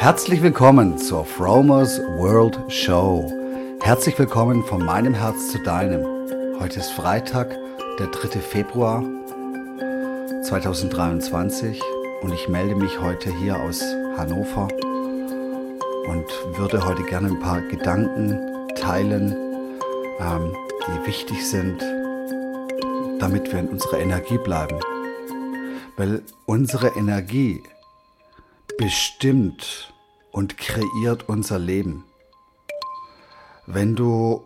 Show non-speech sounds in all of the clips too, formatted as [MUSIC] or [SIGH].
Herzlich willkommen zur Fromers World Show. Herzlich willkommen von meinem Herz zu deinem. Heute ist Freitag, der 3. Februar 2023 und ich melde mich heute hier aus Hannover und würde heute gerne ein paar Gedanken teilen, ähm, die wichtig sind, damit wir in unserer Energie bleiben. Weil unsere Energie bestimmt und kreiert unser Leben. Wenn du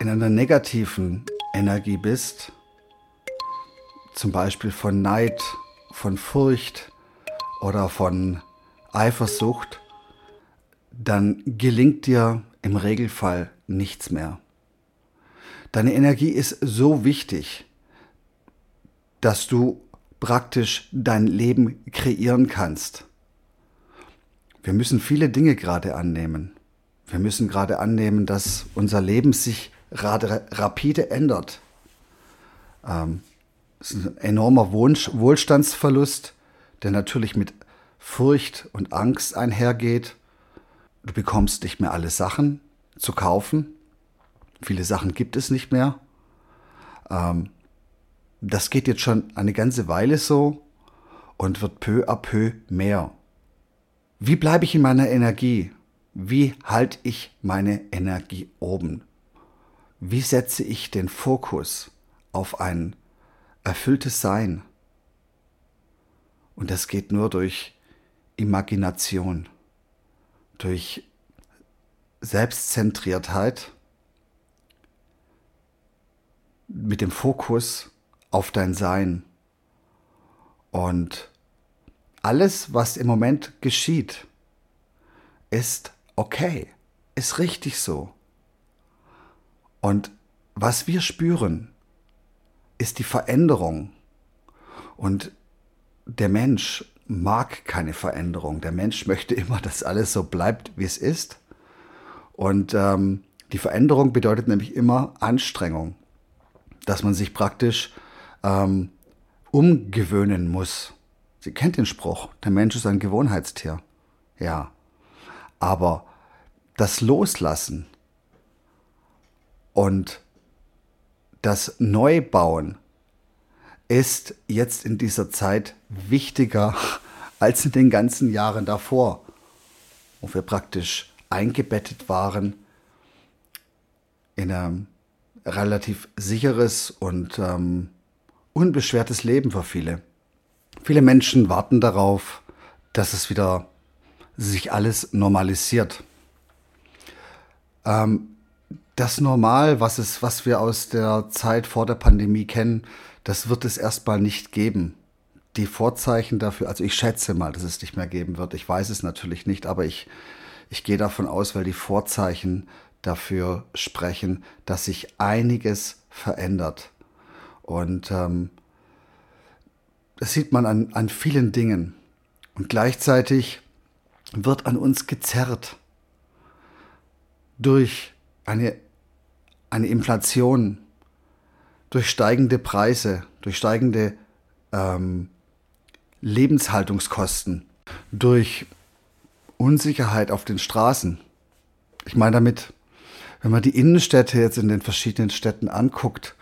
in einer negativen Energie bist, zum Beispiel von Neid, von Furcht oder von Eifersucht, dann gelingt dir im Regelfall nichts mehr. Deine Energie ist so wichtig, dass du praktisch dein Leben kreieren kannst. Wir müssen viele Dinge gerade annehmen. Wir müssen gerade annehmen, dass unser Leben sich rapide ändert. Ähm, es ist ein enormer Wohlstandsverlust, der natürlich mit Furcht und Angst einhergeht. Du bekommst nicht mehr alle Sachen zu kaufen. Viele Sachen gibt es nicht mehr. Ähm, das geht jetzt schon eine ganze Weile so und wird peu à peu mehr. Wie bleibe ich in meiner Energie? Wie halte ich meine Energie oben? Wie setze ich den Fokus auf ein erfülltes Sein? Und das geht nur durch Imagination, durch Selbstzentriertheit, mit dem Fokus auf dein Sein. Und alles, was im Moment geschieht, ist okay, ist richtig so. Und was wir spüren, ist die Veränderung. Und der Mensch mag keine Veränderung. Der Mensch möchte immer, dass alles so bleibt, wie es ist. Und ähm, die Veränderung bedeutet nämlich immer Anstrengung, dass man sich praktisch ähm, umgewöhnen muss. Sie kennt den Spruch, der Mensch ist ein Gewohnheitstier. Ja. Aber das Loslassen und das Neubauen ist jetzt in dieser Zeit wichtiger [LAUGHS] als in den ganzen Jahren davor, wo wir praktisch eingebettet waren in ein relativ sicheres und ähm, unbeschwertes Leben für viele. Viele Menschen warten darauf, dass es wieder sich alles normalisiert. Ähm, das Normal, was, es, was wir aus der Zeit vor der Pandemie kennen, das wird es erstmal nicht geben. Die Vorzeichen dafür, also ich schätze mal, dass es nicht mehr geben wird. Ich weiß es natürlich nicht, aber ich, ich gehe davon aus, weil die Vorzeichen dafür sprechen, dass sich einiges verändert. Und ähm, das sieht man an, an vielen Dingen. Und gleichzeitig wird an uns gezerrt durch eine, eine Inflation, durch steigende Preise, durch steigende ähm, Lebenshaltungskosten, durch Unsicherheit auf den Straßen. Ich meine damit, wenn man die Innenstädte jetzt in den verschiedenen Städten anguckt,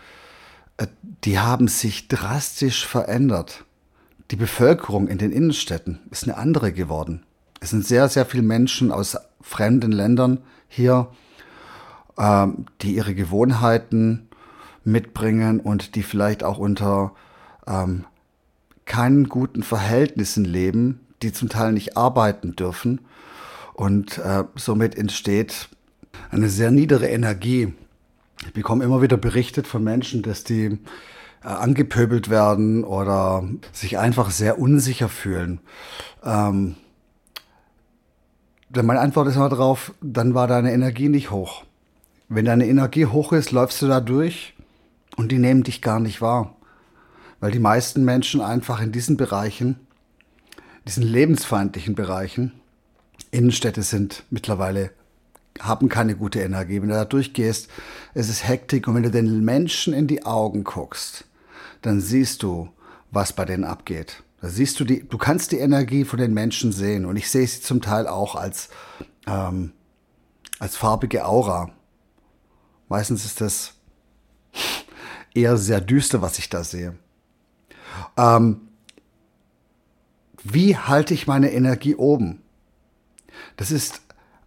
äh, die haben sich drastisch verändert die Bevölkerung in den Innenstädten ist eine andere geworden. Es sind sehr, sehr viele Menschen aus fremden Ländern hier, ähm, die ihre Gewohnheiten mitbringen und die vielleicht auch unter ähm, keinen guten Verhältnissen leben, die zum Teil nicht arbeiten dürfen. Und äh, somit entsteht eine sehr niedere Energie. Ich bekomme immer wieder berichtet von Menschen, dass die äh, angepöbelt werden oder sich einfach sehr unsicher fühlen. Ähm, meine Antwort ist immer darauf, dann war deine Energie nicht hoch. Wenn deine Energie hoch ist, läufst du da durch und die nehmen dich gar nicht wahr. Weil die meisten Menschen einfach in diesen Bereichen, diesen lebensfeindlichen Bereichen, Innenstädte sind mittlerweile haben keine gute Energie. Wenn du da durchgehst, es ist Hektik und wenn du den Menschen in die Augen guckst, dann siehst du, was bei denen abgeht. Da siehst du die, du kannst die Energie von den Menschen sehen und ich sehe sie zum Teil auch als, ähm, als farbige Aura. Meistens ist das eher sehr düster, was ich da sehe. Ähm, wie halte ich meine Energie oben? Das ist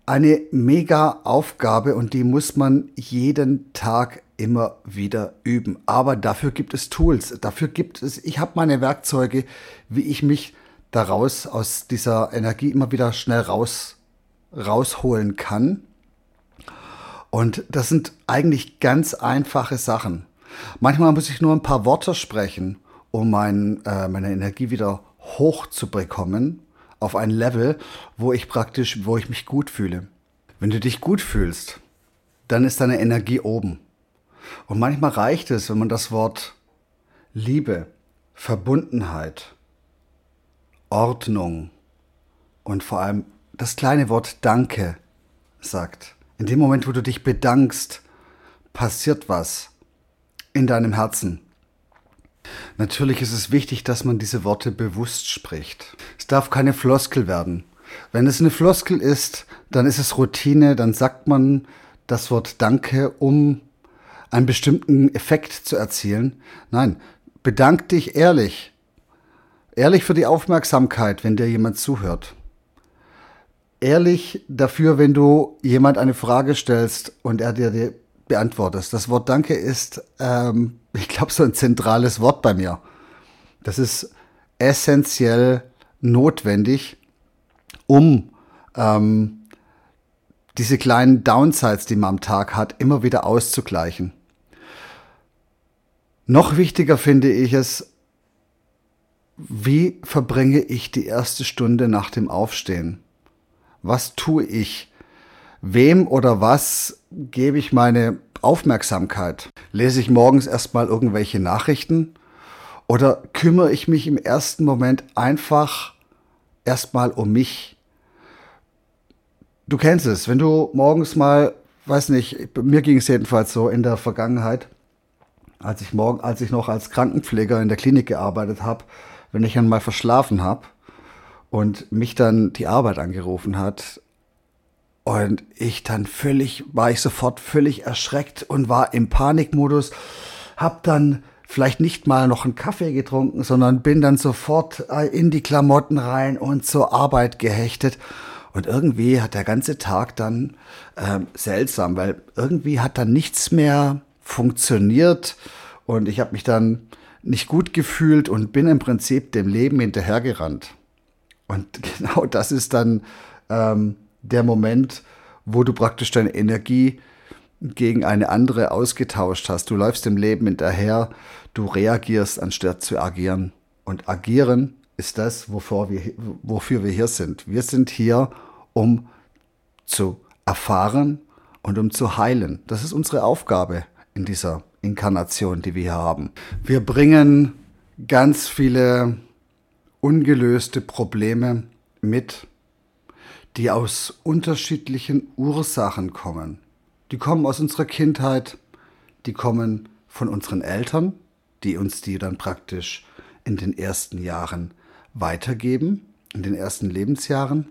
eine mega Aufgabe und die muss man jeden Tag immer wieder üben. Aber dafür gibt es Tools, dafür gibt es, ich habe meine Werkzeuge, wie ich mich daraus aus dieser Energie immer wieder schnell raus, rausholen kann. Und das sind eigentlich ganz einfache Sachen. Manchmal muss ich nur ein paar Worte sprechen, um mein, äh, meine Energie wieder hochzubekommen auf ein Level, wo ich praktisch, wo ich mich gut fühle. Wenn du dich gut fühlst, dann ist deine Energie oben. Und manchmal reicht es, wenn man das Wort Liebe, Verbundenheit, Ordnung und vor allem das kleine Wort Danke sagt. In dem Moment, wo du dich bedankst, passiert was in deinem Herzen. Natürlich ist es wichtig, dass man diese Worte bewusst spricht. Es darf keine Floskel werden. Wenn es eine Floskel ist, dann ist es Routine, dann sagt man das Wort Danke, um einen bestimmten Effekt zu erzielen. Nein, bedank dich ehrlich. Ehrlich für die Aufmerksamkeit, wenn dir jemand zuhört. Ehrlich dafür, wenn du jemand eine Frage stellst und er dir die beantwortest. Das Wort Danke ist, ähm, [LAUGHS] ich glaube, so ein zentrales Wort bei mir. Das ist essentiell notwendig, um ähm, diese kleinen Downsides, die man am Tag hat, immer wieder auszugleichen. Noch wichtiger finde ich es, wie verbringe ich die erste Stunde nach dem Aufstehen? Was tue ich? Wem oder was gebe ich meine Aufmerksamkeit? Lese ich morgens erstmal irgendwelche Nachrichten? Oder kümmere ich mich im ersten Moment einfach erstmal um mich? Du kennst es, wenn du morgens mal, weiß nicht, mir ging es jedenfalls so in der Vergangenheit, als ich morgen, als ich noch als Krankenpfleger in der Klinik gearbeitet habe, wenn ich einmal verschlafen habe und mich dann die Arbeit angerufen hat und ich dann völlig, war ich sofort völlig erschreckt und war im Panikmodus, hab dann vielleicht nicht mal noch einen Kaffee getrunken, sondern bin dann sofort äh, in die Klamotten rein und zur Arbeit gehechtet. Und irgendwie hat der ganze Tag dann äh, seltsam, weil irgendwie hat dann nichts mehr funktioniert und ich habe mich dann nicht gut gefühlt und bin im Prinzip dem Leben hinterhergerannt. Und [LAUGHS] genau das ist dann ähm, der Moment, wo du praktisch deine Energie gegen eine andere ausgetauscht hast. Du läufst dem Leben hinterher, du reagierst anstatt zu agieren. Und agieren ist das, wovor wir, wofür wir hier sind. Wir sind hier, um zu erfahren und um zu heilen. Das ist unsere Aufgabe in dieser Inkarnation, die wir hier haben. Wir bringen ganz viele ungelöste Probleme mit, die aus unterschiedlichen Ursachen kommen. Die kommen aus unserer Kindheit, die kommen von unseren Eltern, die uns die dann praktisch in den ersten Jahren weitergeben, in den ersten Lebensjahren.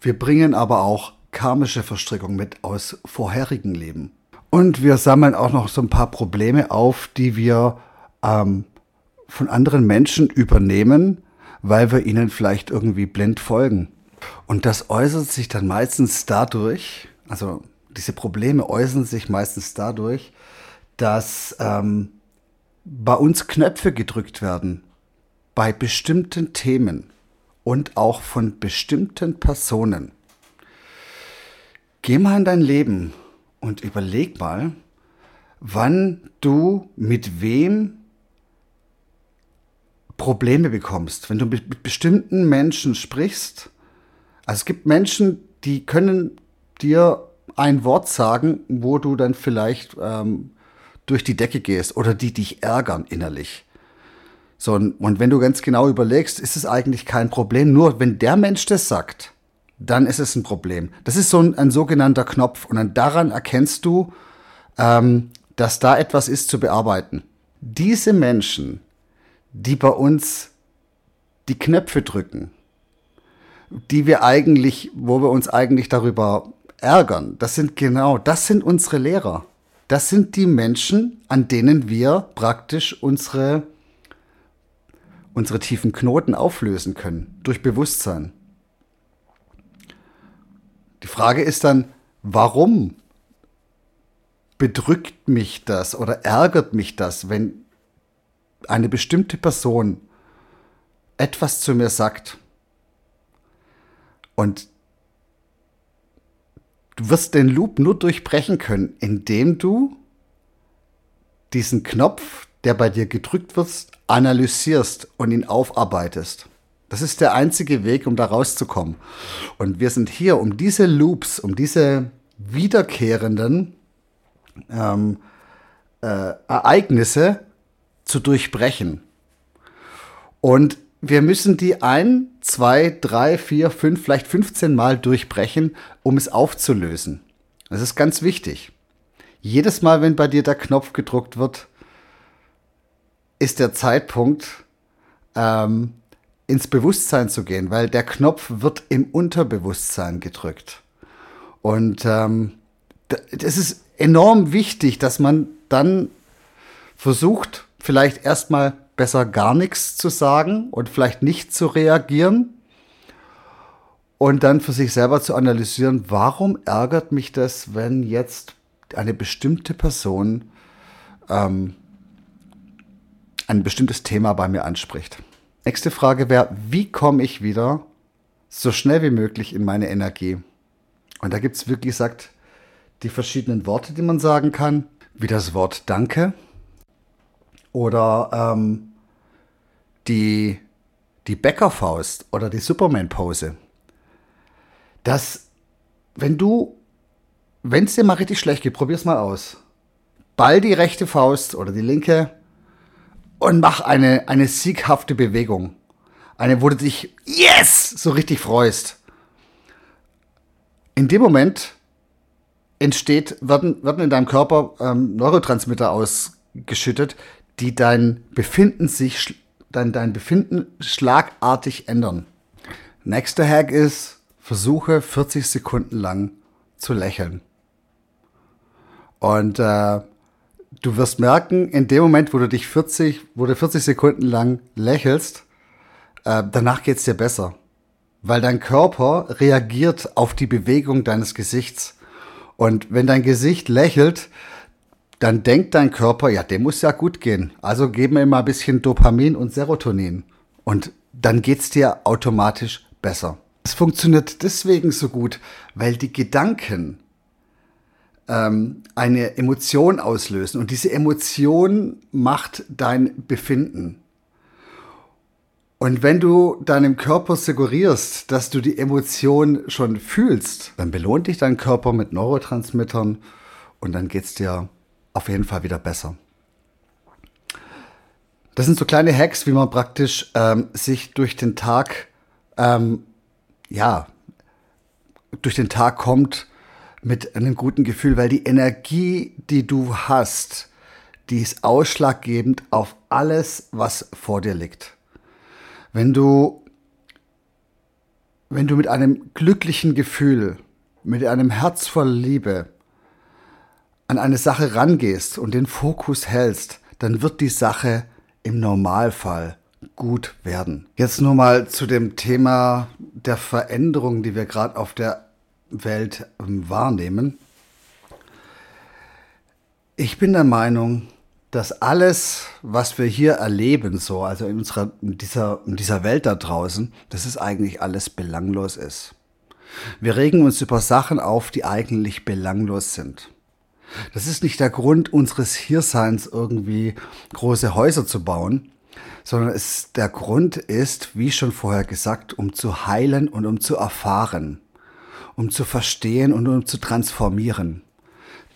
Wir bringen aber auch karmische Verstrickung mit aus vorherigen Leben. Und wir sammeln auch noch so ein paar Probleme auf, die wir ähm, von anderen Menschen übernehmen, weil wir ihnen vielleicht irgendwie blind folgen. Und das äußert sich dann meistens dadurch, also diese Probleme äußern sich meistens dadurch, dass ähm, bei uns Knöpfe gedrückt werden, bei bestimmten Themen und auch von bestimmten Personen. Geh mal in dein Leben und überleg mal, wann du mit wem Probleme bekommst, wenn du mit, bestimmten Menschen sprichst. Also es gibt Menschen, die können dir ein Wort sagen, wo du dann vielleicht ähm, durch die Decke gehst oder die dich ärgern innerlich. So, und wenn du ganz genau überlegst, ist es eigentlich kein Problem. Nur wenn der Mensch das sagt, dann ist es ein Problem. Das ist so ein, ein sogenannter Knopf und daran erkennst du, ähm, dass da etwas ist zu bearbeiten. Diese Menschen, die bei uns die Knöpfe drücken, die wir eigentlich, wo wir uns eigentlich darüber ärgern. Das sind genau, das sind unsere Lehrer. Das sind die Menschen, an denen wir praktisch unsere, unsere tiefen Knoten auflösen können, durch Bewusstsein. Die Frage ist dann, warum bedrückt mich das oder ärgert mich das, wenn eine bestimmte Person etwas zu mir sagt? Und du wirst den Loop nur durchbrechen können, indem du diesen Knopf, der bei dir gedrückt wird, analysierst und ihn aufarbeitest. Das ist der einzige Weg, um da rauszukommen. Und wir sind hier, um diese Loops, um diese wiederkehrenden ähm, äh, Ereignisse zu durchbrechen. Und wir müssen die ein, zwei, drei, vier, fünf, vielleicht 15 Mal durchbrechen, um es aufzulösen. Das ist ganz wichtig. Jedes Mal, wenn bei dir der Knopf gedruckt wird, ist der Zeitpunkt, ähm, ins Bewusstsein zu gehen, weil der Knopf wird im Unterbewusstsein gedrückt. Und ähm, das ist enorm wichtig, dass man dann versucht, vielleicht erstmal besser gar nichts zu sagen und vielleicht nicht zu reagieren und dann für sich selber zu analysieren, warum ärgert mich das, wenn jetzt eine bestimmte Person ähm, ein bestimmtes Thema bei mir anspricht. Nächste Frage wäre, wie komme ich wieder so schnell wie möglich in meine Energie? Und da gibt es wirklich gesagt die verschiedenen Worte, die man sagen kann, wie das Wort Danke oder ähm, die, die Bäckerfaust oder die Superman-Pose. Das, wenn du, wenn es dir mal richtig schlecht geht, probier's mal aus. Ball die rechte Faust oder die linke und mach eine, eine sieghafte Bewegung. Eine, wo du dich, yes, so richtig freust. In dem Moment entsteht, werden, werden in deinem Körper ähm, Neurotransmitter ausgeschüttet, die dein Befinden sich, dein, dein Befinden schlagartig ändern. Nächster Hack ist, versuche 40 Sekunden lang zu lächeln. Und äh, du wirst merken, in dem Moment, wo du dich 40, wo du 40 Sekunden lang lächelst, äh, danach geht's dir besser. Weil dein Körper reagiert auf die Bewegung deines Gesichts. Und wenn dein Gesicht lächelt, dann denkt dein Körper, ja, dem muss ja gut gehen. Also geben wir mal ein bisschen Dopamin und Serotonin. Und dann geht's dir automatisch besser. Es funktioniert deswegen so gut, weil die Gedanken ähm, eine Emotion auslösen und diese Emotion macht dein Befinden. Und wenn du deinem Körper suggerierst, dass du die Emotion schon fühlst, dann belohnt dich dein Körper mit Neurotransmittern und dann geht es dir auf jeden Fall wieder besser. Das sind so kleine Hacks, wie man praktisch ähm, sich durch den Tag, ähm, ja, durch den Tag kommt mit einem guten Gefühl, weil die Energie, die du hast, die ist ausschlaggebend auf alles, was vor dir liegt. Wenn du, wenn du mit einem glücklichen Gefühl, mit einem Herz voll Liebe an eine Sache rangehst und den Fokus hältst, dann wird die Sache im Normalfall gut werden. Jetzt nur mal zu dem Thema der Veränderung, die wir gerade auf der Welt ähm, wahrnehmen. Ich bin der Meinung, dass alles, was wir hier erleben, so, also in unserer, in dieser, in dieser Welt da draußen, dass es eigentlich alles belanglos ist. Wir regen uns über Sachen auf, die eigentlich belanglos sind. Das ist nicht der Grund unseres Hierseins, irgendwie große Häuser zu bauen, sondern es, der Grund ist, wie schon vorher gesagt, um zu heilen und um zu erfahren, um zu verstehen und um zu transformieren.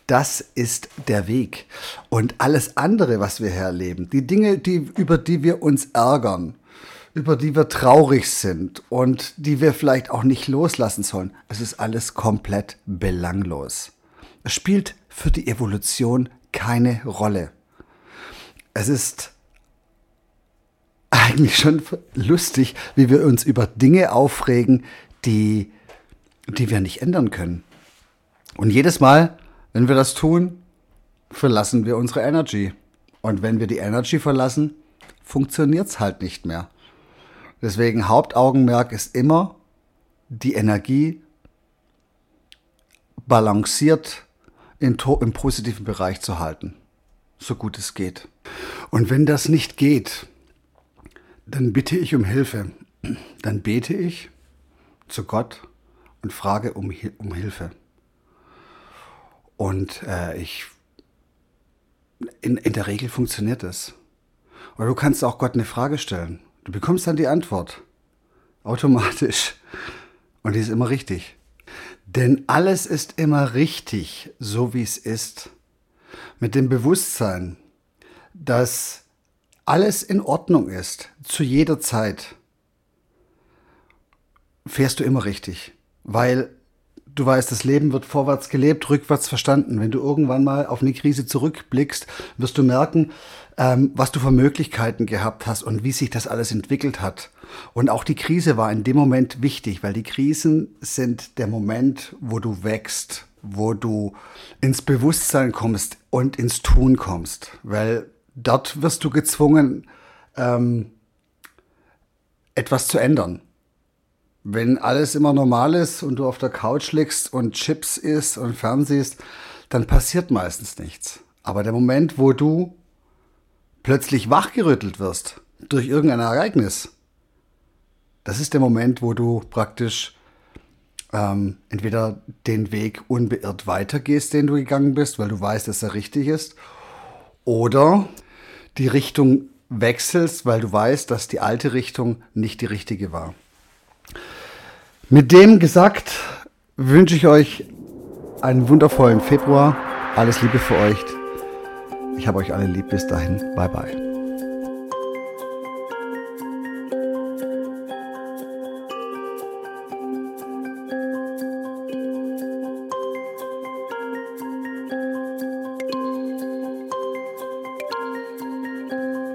Das ist der Weg. Und alles andere, was wir hier erleben, die Dinge, die, über die wir uns ärgern, über die wir traurig sind und die wir vielleicht auch nicht loslassen sollen, es ist alles komplett belanglos. Es spielt für die Evolution keine Rolle. Es ist eigentlich schon lustig, wie wir uns über Dinge aufregen, die, die wir nicht ändern können. Und jedes Mal, wenn wir das tun, verlassen wir unsere Energy. Und wenn wir die Energy verlassen, funktioniert es halt nicht mehr. Deswegen Hauptaugenmerk ist immer, die Energie balanciert im positiven Bereich zu halten, so gut es geht. Und wenn das nicht geht, dann bitte ich um Hilfe. Dann bete ich zu Gott und frage um, um Hilfe. Und äh, ich, in, in der Regel funktioniert es. Oder du kannst auch Gott eine Frage stellen. Du bekommst dann die Antwort. Automatisch. Und die ist immer richtig. Denn alles ist immer richtig, so wie es ist. Mit dem Bewusstsein, dass alles in Ordnung ist, zu jeder Zeit, fährst du immer richtig. Weil du weißt, das Leben wird vorwärts gelebt, rückwärts verstanden. Wenn du irgendwann mal auf eine Krise zurückblickst, wirst du merken, ähm, was du für Möglichkeiten gehabt hast und wie sich das alles entwickelt hat. Und auch die Krise war in dem Moment wichtig, weil die Krisen sind der Moment, wo du wächst, wo du ins Bewusstsein kommst und ins Tun kommst. Weil dort wirst du gezwungen, ähm, etwas zu ändern. Wenn alles immer normal ist und du auf der Couch liegst und Chips isst und fernsiehst, dann passiert meistens nichts. Aber der Moment, wo du plötzlich wachgerüttelt wirst durch irgendein Ereignis, das ist der Moment, wo du praktisch ähm, entweder den Weg unbeirrt weitergehst, den du gegangen bist, weil du weißt, dass er richtig ist, oder die Richtung wechselst, weil du weißt, dass die alte Richtung nicht die richtige war. Mit dem gesagt wünsche ich euch einen wundervollen Februar. Alles Liebe für euch. Ich habe euch alle lieb. Bis dahin. Bye bye.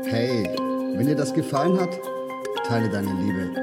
Hey, wenn dir das gefallen hat, teile deine Liebe.